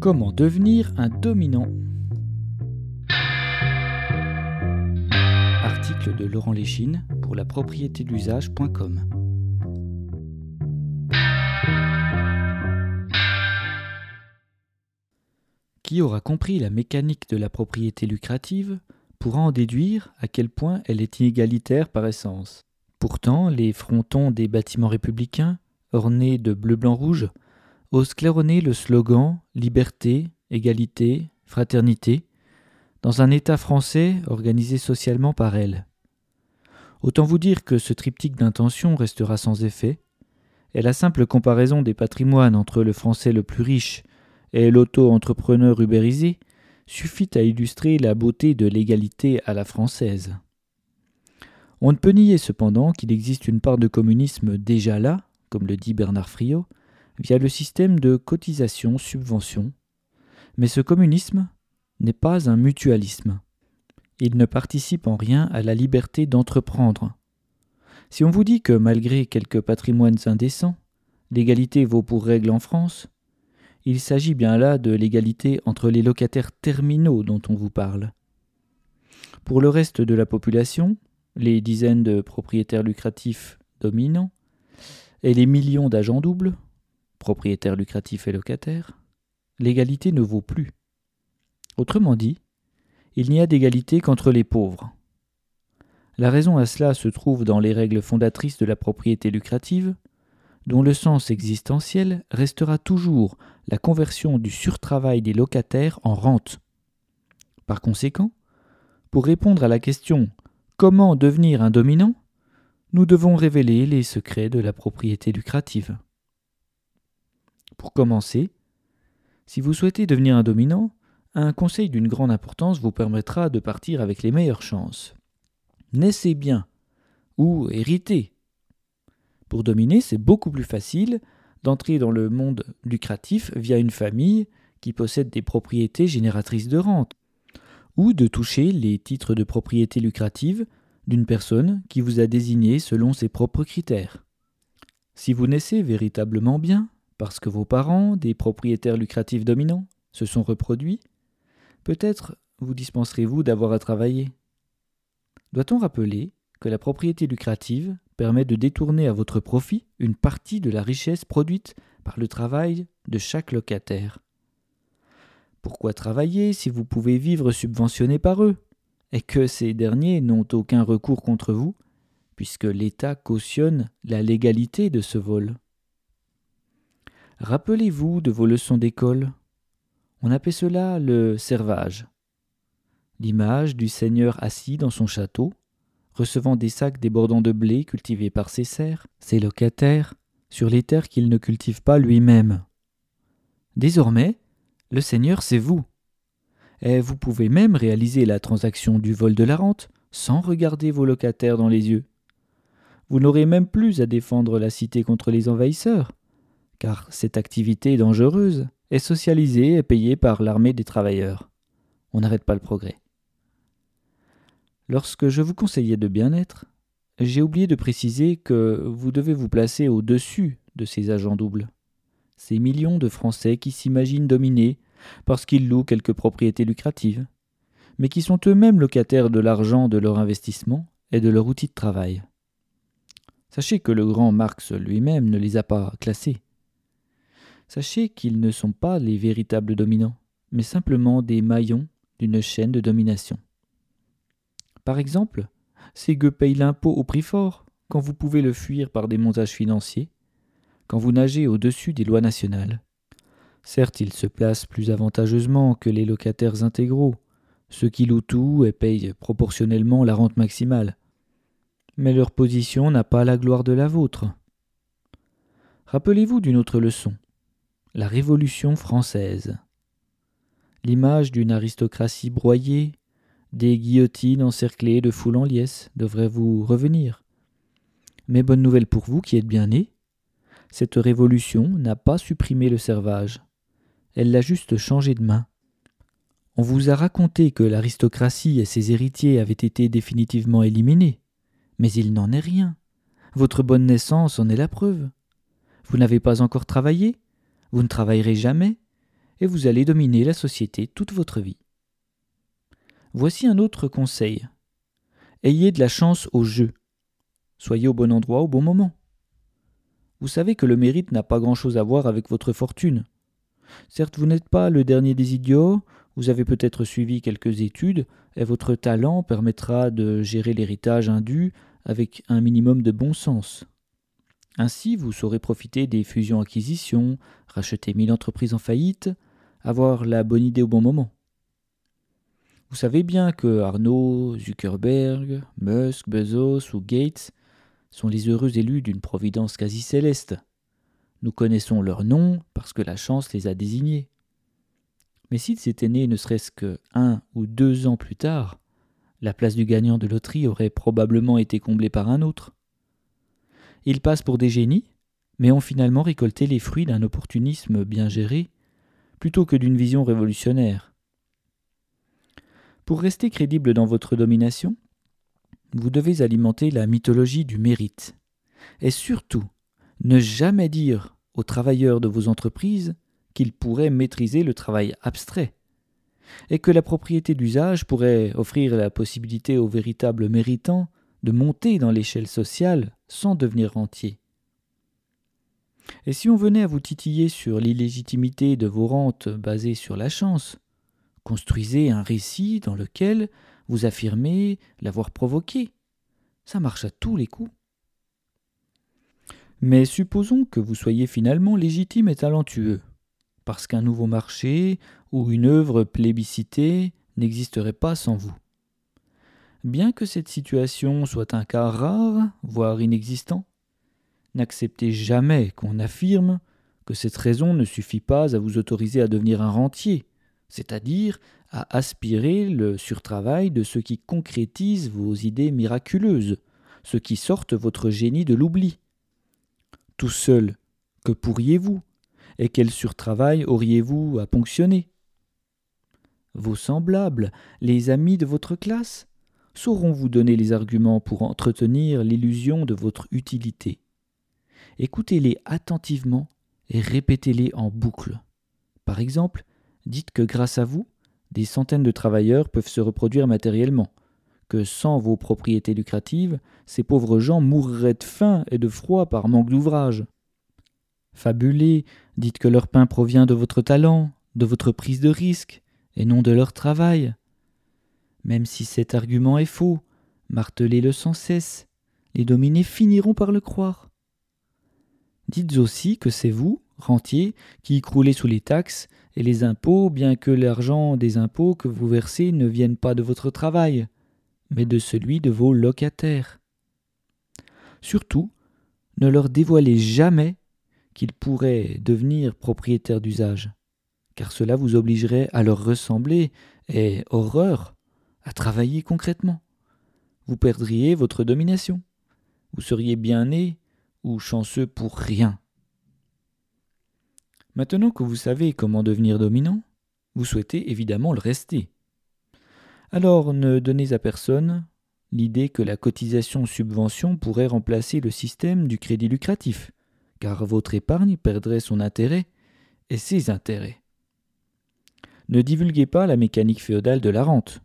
Comment devenir un dominant Article de Laurent Léchine pour la propriété d'usage.com. Qui aura compris la mécanique de la propriété lucrative pourra en déduire à quel point elle est inégalitaire par essence? Pourtant, les frontons des bâtiments républicains, ornés de bleu-blanc-rouge, osent claironner le slogan Liberté, égalité, fraternité, dans un État français organisé socialement par elle. Autant vous dire que ce triptyque d'intention restera sans effet, et la simple comparaison des patrimoines entre le français le plus riche et l'auto-entrepreneur ubérisé suffit à illustrer la beauté de l'égalité à la française. On ne peut nier cependant qu'il existe une part de communisme déjà là, comme le dit Bernard Friot, via le système de cotisation-subvention, mais ce communisme n'est pas un mutualisme. Il ne participe en rien à la liberté d'entreprendre. Si on vous dit que malgré quelques patrimoines indécents, l'égalité vaut pour règle en France, il s'agit bien là de l'égalité entre les locataires terminaux dont on vous parle. Pour le reste de la population, les dizaines de propriétaires lucratifs dominants, et les millions d'agents doubles, propriétaires lucratifs et locataires, l'égalité ne vaut plus. Autrement dit, il n'y a d'égalité qu'entre les pauvres. La raison à cela se trouve dans les règles fondatrices de la propriété lucrative, dont le sens existentiel restera toujours la conversion du surtravail des locataires en rente. Par conséquent, pour répondre à la question Comment devenir un dominant? Nous devons révéler les secrets de la propriété lucrative. Pour commencer, si vous souhaitez devenir un dominant, un conseil d'une grande importance vous permettra de partir avec les meilleures chances. Naissez bien ou héritez. Pour dominer, c'est beaucoup plus facile d'entrer dans le monde lucratif via une famille qui possède des propriétés génératrices de rente ou de toucher les titres de propriété lucrative d'une personne qui vous a désigné selon ses propres critères. Si vous naissez véritablement bien, parce que vos parents, des propriétaires lucratifs dominants, se sont reproduits, peut-être vous dispenserez-vous d'avoir à travailler. Doit-on rappeler que la propriété lucrative permet de détourner à votre profit une partie de la richesse produite par le travail de chaque locataire? Pourquoi travailler si vous pouvez vivre subventionné par eux et que ces derniers n'ont aucun recours contre vous, puisque l'État cautionne la légalité de ce vol? Rappelez-vous de vos leçons d'école. On appelle cela le servage. L'image du seigneur assis dans son château, recevant des sacs débordant de blé cultivés par ses serfs, ses locataires, sur les terres qu'il ne cultive pas lui-même. Désormais, le Seigneur, c'est vous. Et vous pouvez même réaliser la transaction du vol de la rente sans regarder vos locataires dans les yeux. Vous n'aurez même plus à défendre la cité contre les envahisseurs, car cette activité dangereuse est socialisée et payée par l'armée des travailleurs. On n'arrête pas le progrès. Lorsque je vous conseillais de bien-être, j'ai oublié de préciser que vous devez vous placer au-dessus de ces agents doubles ces millions de Français qui s'imaginent dominés parce qu'ils louent quelques propriétés lucratives, mais qui sont eux-mêmes locataires de l'argent de leur investissement et de leur outil de travail. Sachez que le grand Marx lui-même ne les a pas classés. Sachez qu'ils ne sont pas les véritables dominants, mais simplement des maillons d'une chaîne de domination. Par exemple, ces gueux payent l'impôt au prix fort quand vous pouvez le fuir par des montages financiers quand vous nagez au-dessus des lois nationales. Certes, ils se placent plus avantageusement que les locataires intégraux, ceux qui louent tout et payent proportionnellement la rente maximale. Mais leur position n'a pas la gloire de la vôtre. Rappelez-vous d'une autre leçon, la Révolution française. L'image d'une aristocratie broyée, des guillotines encerclées de foules en liesse devrait vous revenir. Mais bonne nouvelle pour vous qui êtes bien nés, cette révolution n'a pas supprimé le servage, elle l'a juste changé de main. On vous a raconté que l'aristocratie et ses héritiers avaient été définitivement éliminés, mais il n'en est rien. Votre bonne naissance en est la preuve. Vous n'avez pas encore travaillé, vous ne travaillerez jamais, et vous allez dominer la société toute votre vie. Voici un autre conseil. Ayez de la chance au jeu. Soyez au bon endroit au bon moment. Vous savez que le mérite n'a pas grand-chose à voir avec votre fortune. Certes, vous n'êtes pas le dernier des idiots, vous avez peut-être suivi quelques études, et votre talent permettra de gérer l'héritage indu avec un minimum de bon sens. Ainsi, vous saurez profiter des fusions-acquisitions, racheter mille entreprises en faillite, avoir la bonne idée au bon moment. Vous savez bien que Arnaud, Zuckerberg, Musk, Bezos ou Gates sont les heureux élus d'une providence quasi céleste. Nous connaissons leurs noms parce que la chance les a désignés. Mais s'ils étaient nés ne serait-ce que un ou deux ans plus tard, la place du gagnant de loterie aurait probablement été comblée par un autre. Ils passent pour des génies, mais ont finalement récolté les fruits d'un opportunisme bien géré, plutôt que d'une vision révolutionnaire. Pour rester crédible dans votre domination, vous devez alimenter la mythologie du mérite, et surtout ne jamais dire aux travailleurs de vos entreprises qu'ils pourraient maîtriser le travail abstrait, et que la propriété d'usage pourrait offrir la possibilité aux véritables méritants de monter dans l'échelle sociale sans devenir rentiers. Et si on venait à vous titiller sur l'illégitimité de vos rentes basées sur la chance, construisez un récit dans lequel vous affirmez l'avoir provoqué. Ça marche à tous les coups. Mais supposons que vous soyez finalement légitime et talentueux, parce qu'un nouveau marché ou une œuvre plébiscitée n'existerait pas sans vous. Bien que cette situation soit un cas rare, voire inexistant, n'acceptez jamais qu'on affirme que cette raison ne suffit pas à vous autoriser à devenir un rentier, c'est-à-dire à aspirer le surtravail de ceux qui concrétisent vos idées miraculeuses, ceux qui sortent votre génie de l'oubli, tout seul, que pourriez-vous Et quel surtravail auriez-vous à ponctionner? Vos semblables, les amis de votre classe, sauront vous donner les arguments pour entretenir l'illusion de votre utilité? Écoutez-les attentivement et répétez-les en boucle. Par exemple, dites que grâce à vous, des centaines de travailleurs peuvent se reproduire matériellement, que sans vos propriétés lucratives, ces pauvres gens mourraient de faim et de froid par manque d'ouvrage. Fabulez, dites que leur pain provient de votre talent, de votre prise de risque, et non de leur travail. Même si cet argument est faux, martelez-le sans cesse, les dominés finiront par le croire. Dites aussi que c'est vous, rentiers, qui croulez sous les taxes et les impôts, bien que l'argent des impôts que vous versez ne vienne pas de votre travail, mais de celui de vos locataires. Surtout, ne leur dévoilez jamais qu'ils pourraient devenir propriétaires d'usage, car cela vous obligerait à leur ressembler et, horreur, à travailler concrètement. Vous perdriez votre domination. Vous seriez bien né ou chanceux pour rien. Maintenant que vous savez comment devenir dominant, vous souhaitez évidemment le rester. Alors ne donnez à personne l'idée que la cotisation-subvention pourrait remplacer le système du crédit lucratif, car votre épargne perdrait son intérêt et ses intérêts. Ne divulguez pas la mécanique féodale de la rente.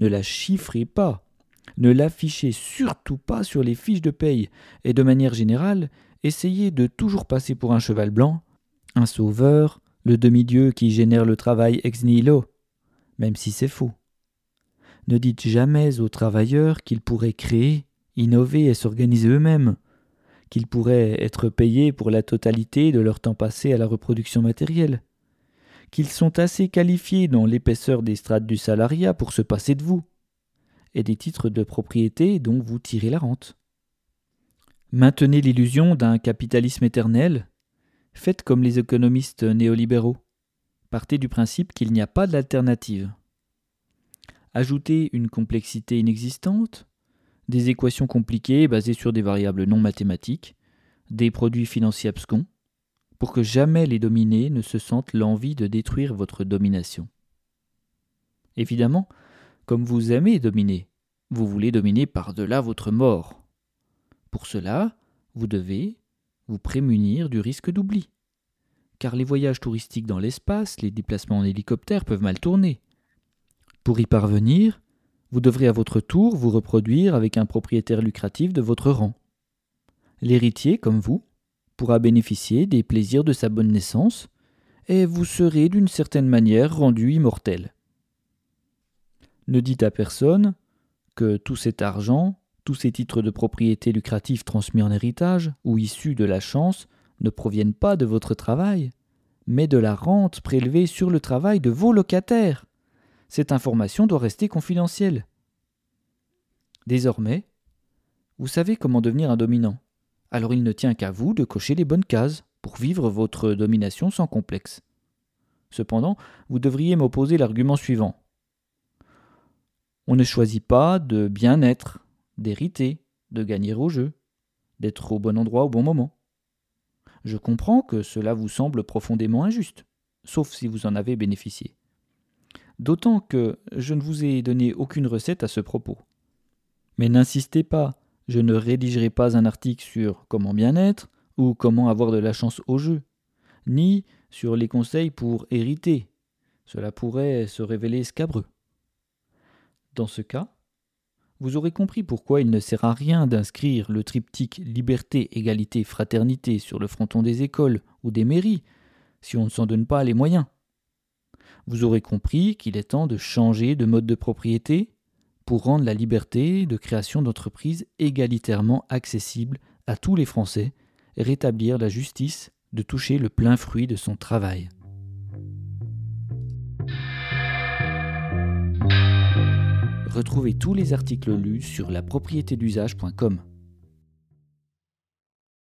Ne la chiffrez pas. Ne l'affichez surtout pas sur les fiches de paye. Et de manière générale, essayez de toujours passer pour un cheval blanc, un sauveur, le demi-dieu qui génère le travail ex nihilo, même si c'est faux. Ne dites jamais aux travailleurs qu'ils pourraient créer, innover et s'organiser eux-mêmes, qu'ils pourraient être payés pour la totalité de leur temps passé à la reproduction matérielle, qu'ils sont assez qualifiés dans l'épaisseur des strates du salariat pour se passer de vous, et des titres de propriété dont vous tirez la rente. Maintenez l'illusion d'un capitalisme éternel, faites comme les économistes néolibéraux, partez du principe qu'il n'y a pas d'alternative. Ajouter une complexité inexistante, des équations compliquées basées sur des variables non mathématiques, des produits financiers abscons, pour que jamais les dominés ne se sentent l'envie de détruire votre domination. Évidemment, comme vous aimez dominer, vous voulez dominer par-delà votre mort. Pour cela, vous devez vous prémunir du risque d'oubli. car les voyages touristiques dans l'espace, les déplacements en hélicoptère peuvent mal tourner. Pour y parvenir, vous devrez à votre tour vous reproduire avec un propriétaire lucratif de votre rang. L'héritier, comme vous, pourra bénéficier des plaisirs de sa bonne naissance, et vous serez d'une certaine manière rendu immortel. Ne dites à personne que tout cet argent, tous ces titres de propriété lucratifs transmis en héritage ou issus de la chance ne proviennent pas de votre travail, mais de la rente prélevée sur le travail de vos locataires. Cette information doit rester confidentielle. Désormais, vous savez comment devenir un dominant. Alors il ne tient qu'à vous de cocher les bonnes cases pour vivre votre domination sans complexe. Cependant, vous devriez m'opposer l'argument suivant. On ne choisit pas de bien être, d'hériter, de gagner au jeu, d'être au bon endroit au bon moment. Je comprends que cela vous semble profondément injuste, sauf si vous en avez bénéficié. D'autant que je ne vous ai donné aucune recette à ce propos. Mais n'insistez pas, je ne rédigerai pas un article sur comment bien être ou comment avoir de la chance au jeu, ni sur les conseils pour hériter. Cela pourrait se révéler scabreux. Dans ce cas, vous aurez compris pourquoi il ne sert à rien d'inscrire le triptyque liberté, égalité, fraternité sur le fronton des écoles ou des mairies si on ne s'en donne pas les moyens. Vous aurez compris qu'il est temps de changer de mode de propriété pour rendre la liberté de création d'entreprises égalitairement accessible à tous les Français rétablir la justice de toucher le plein fruit de son travail. Retrouvez tous les articles lus sur la.